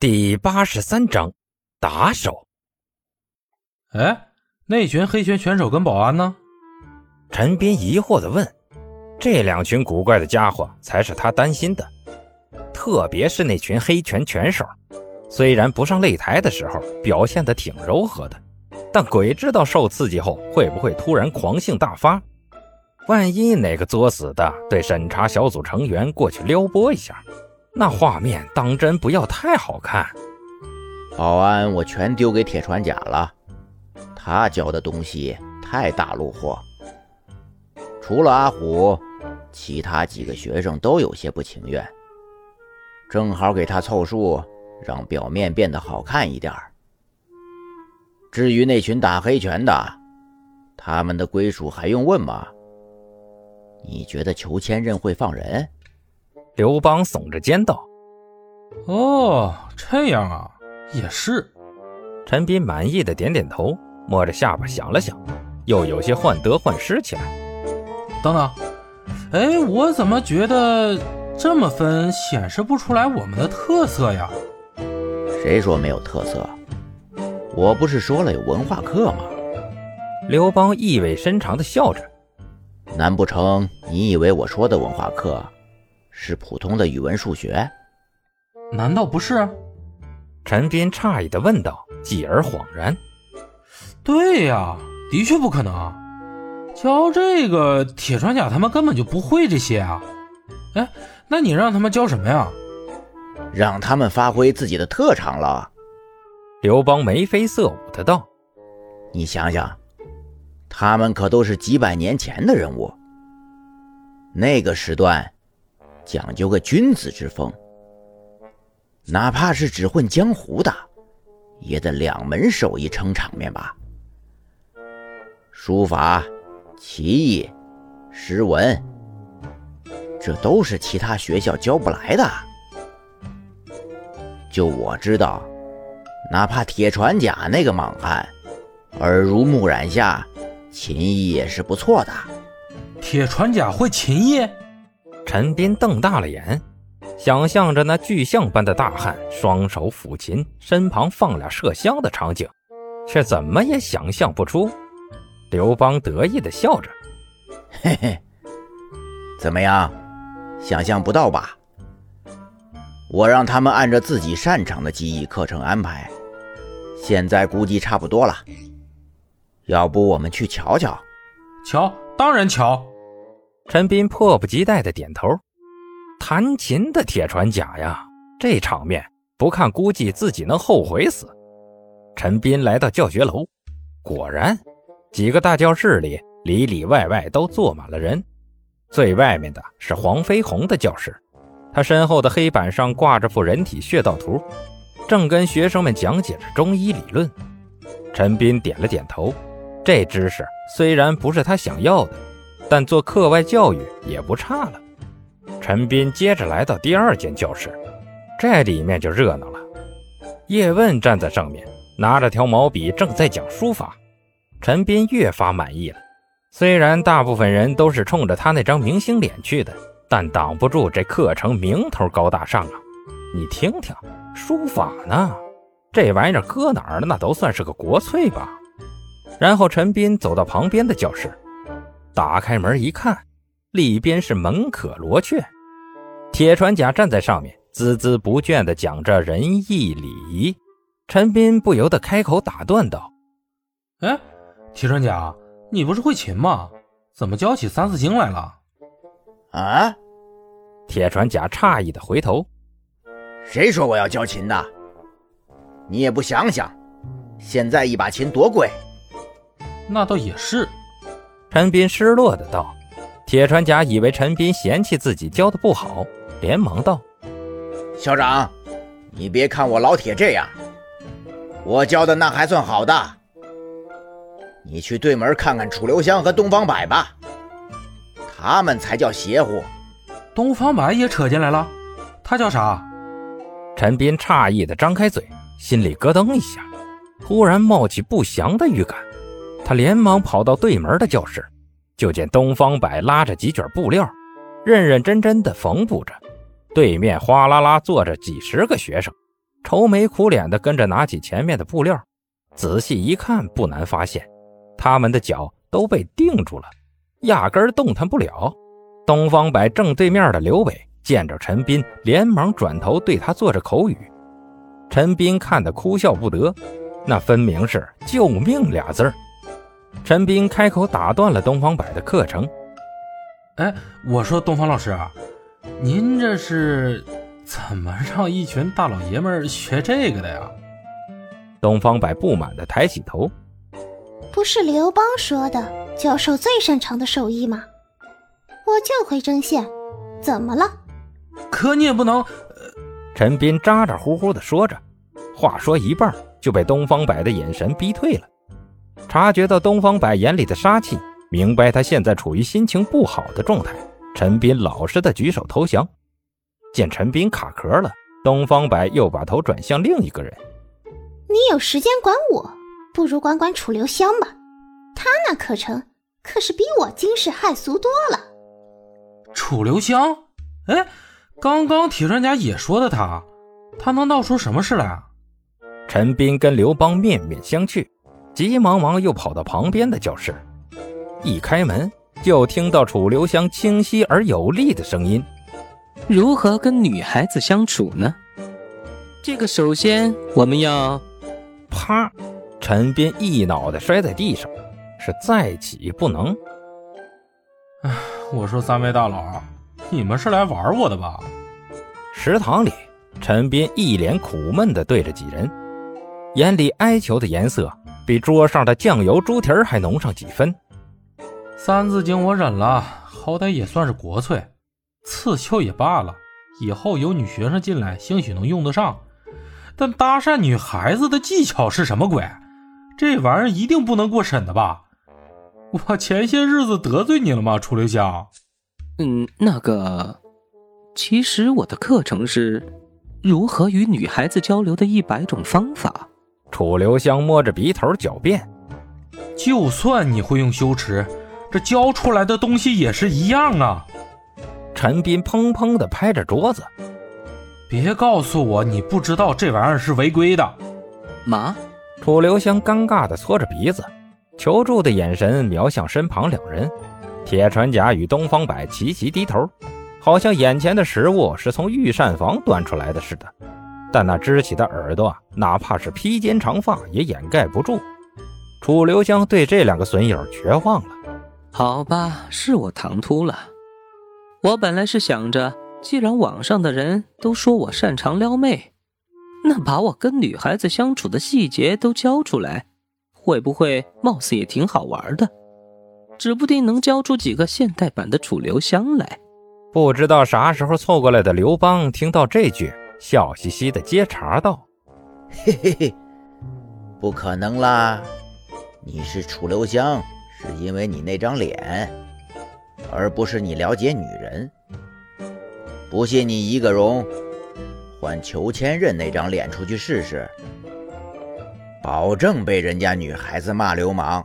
第八十三章打手。哎，那群黑拳拳手跟保安呢？陈斌疑惑的问。这两群古怪的家伙才是他担心的，特别是那群黑拳拳手。虽然不上擂台的时候表现的挺柔和的，但鬼知道受刺激后会不会突然狂性大发。万一哪个作死的对审查小组成员过去撩拨一下。那画面当真不要太好看。保安我全丢给铁船甲了，他教的东西太大路货。除了阿虎，其他几个学生都有些不情愿。正好给他凑数，让表面变得好看一点至于那群打黑拳的，他们的归属还用问吗？你觉得裘千仞会放人？刘邦耸着肩道：“哦，这样啊，也是。”陈斌满意的点点头，摸着下巴想了想，又有些患得患失起来。等等，哎，我怎么觉得这么分显示不出来我们的特色呀？谁说没有特色？我不是说了有文化课吗？刘邦意味深长的笑着。难不成你以为我说的文化课？是普通的语文、数学？难道不是？陈斌诧异的问道，继而恍然：“对呀，的确不可能。教这个铁船甲，他们根本就不会这些啊！哎，那你让他们教什么呀？让他们发挥自己的特长了。”刘邦眉飞色舞的道：“你想想，他们可都是几百年前的人物，那个时段。”讲究个君子之风，哪怕是只混江湖的，也得两门手艺撑场面吧。书法、棋艺、诗文，这都是其他学校教不来的。就我知道，哪怕铁船甲那个莽汉，耳濡目染下，琴艺也是不错的。铁船甲会琴艺？陈斌瞪大了眼，想象着那巨象般的大汉双手抚琴，身旁放俩麝香的场景，却怎么也想象不出。刘邦得意地笑着：“嘿嘿，怎么样？想象不到吧？我让他们按照自己擅长的技艺课程安排，现在估计差不多了。要不我们去瞧瞧？瞧，当然瞧。”陈斌迫不及待的点头，弹琴的铁船甲呀，这场面不看估计自己能后悔死。陈斌来到教学楼，果然，几个大教室里里里外外都坐满了人。最外面的是黄飞鸿的教室，他身后的黑板上挂着幅人体穴道图，正跟学生们讲解着中医理论。陈斌点了点头，这知识虽然不是他想要的。但做课外教育也不差了。陈斌接着来到第二间教室，这里面就热闹了。叶问站在上面，拿着条毛笔，正在讲书法。陈斌越发满意了。虽然大部分人都是冲着他那张明星脸去的，但挡不住这课程名头高大上啊！你听听，书法呢，这玩意儿搁哪儿那都算是个国粹吧。然后陈斌走到旁边的教室。打开门一看，里边是门可罗雀，铁船甲站在上面，孜孜不倦地讲着仁义礼仪。陈斌不由得开口打断道：“哎，铁船甲，你不是会琴吗？怎么教起三字经来了？”啊！铁船甲诧异地回头：“谁说我要教琴的？你也不想想，现在一把琴多贵？那倒也是。”陈斌失落的道：“铁船甲以为陈斌嫌弃自己教的不好，连忙道：‘校长，你别看我老铁这样，我教的那还算好的。你去对门看看楚留香和东方白吧，他们才叫邪乎。’东方白也扯进来了，他叫啥？”陈斌诧异的张开嘴，心里咯噔一下，突然冒起不祥的预感。他连忙跑到对门的教室，就见东方白拉着几卷布料，认认真真的缝补着。对面哗啦啦坐着几十个学生，愁眉苦脸的跟着拿起前面的布料，仔细一看，不难发现，他们的脚都被定住了，压根动弹不了。东方白正对面的刘伟见着陈斌，连忙转头对他做着口语。陈斌看得哭笑不得，那分明是“救命”俩字儿。陈斌开口打断了东方白的课程：“哎，我说东方老师，您这是怎么让一群大老爷们学这个的呀？”东方白不满的抬起头：“不是刘邦说的，教授最擅长的手艺吗？我就会针线，怎么了？可你也不能……”陈斌咋咋呼呼的说着，话说一半就被东方白的眼神逼退了。察觉到东方白眼里的杀气，明白他现在处于心情不好的状态，陈斌老实的举手投降。见陈斌卡壳了，东方白又把头转向另一个人：“你有时间管我，不如管管楚留香吧。他那课程可是比我惊世骇俗多了。”楚留香？哎。刚刚铁专家也说的他，他能闹出什么事来啊？陈斌跟刘邦面面相觑，急忙忙又跑到旁边的教室，一开门就听到楚留香清晰而有力的声音：“如何跟女孩子相处呢？这个首先我们要……”啪！陈斌一脑袋摔在地上，是再起不能。唉，我说三位大佬。你们是来玩我的吧？食堂里，陈斌一脸苦闷地对着几人，眼里哀求的颜色比桌上的酱油猪蹄儿还浓上几分。三字经我忍了，好歹也算是国粹，刺绣也罢了，以后有女学生进来，兴许能用得上。但搭讪女孩子的技巧是什么鬼？这玩意儿一定不能过审的吧？我前些日子得罪你了吗，楚留香？嗯，那个，其实我的课程是如何与女孩子交流的一百种方法。楚留香摸着鼻头狡辩：“就算你会用修耻，这教出来的东西也是一样啊。”陈斌砰砰地拍着桌子：“别告诉我你不知道这玩意儿是违规的。”妈，楚留香尴尬地搓着鼻子，求助的眼神瞄向身旁两人。铁船甲与东方白齐齐低头，好像眼前的食物是从御膳房端出来的似的。但那支起的耳朵，哪怕是披肩长发也掩盖不住。楚留香对这两个损友绝望了。好吧，是我唐突了。我本来是想着，既然网上的人都说我擅长撩妹，那把我跟女孩子相处的细节都教出来，会不会貌似也挺好玩的？指不定能教出几个现代版的楚留香来。不知道啥时候凑过来的刘邦听到这句，笑嘻嘻的接茬道：“嘿嘿嘿，不可能啦！你是楚留香，是因为你那张脸，而不是你了解女人。不信你一个容，换裘千仞那张脸出去试试，保证被人家女孩子骂流氓。”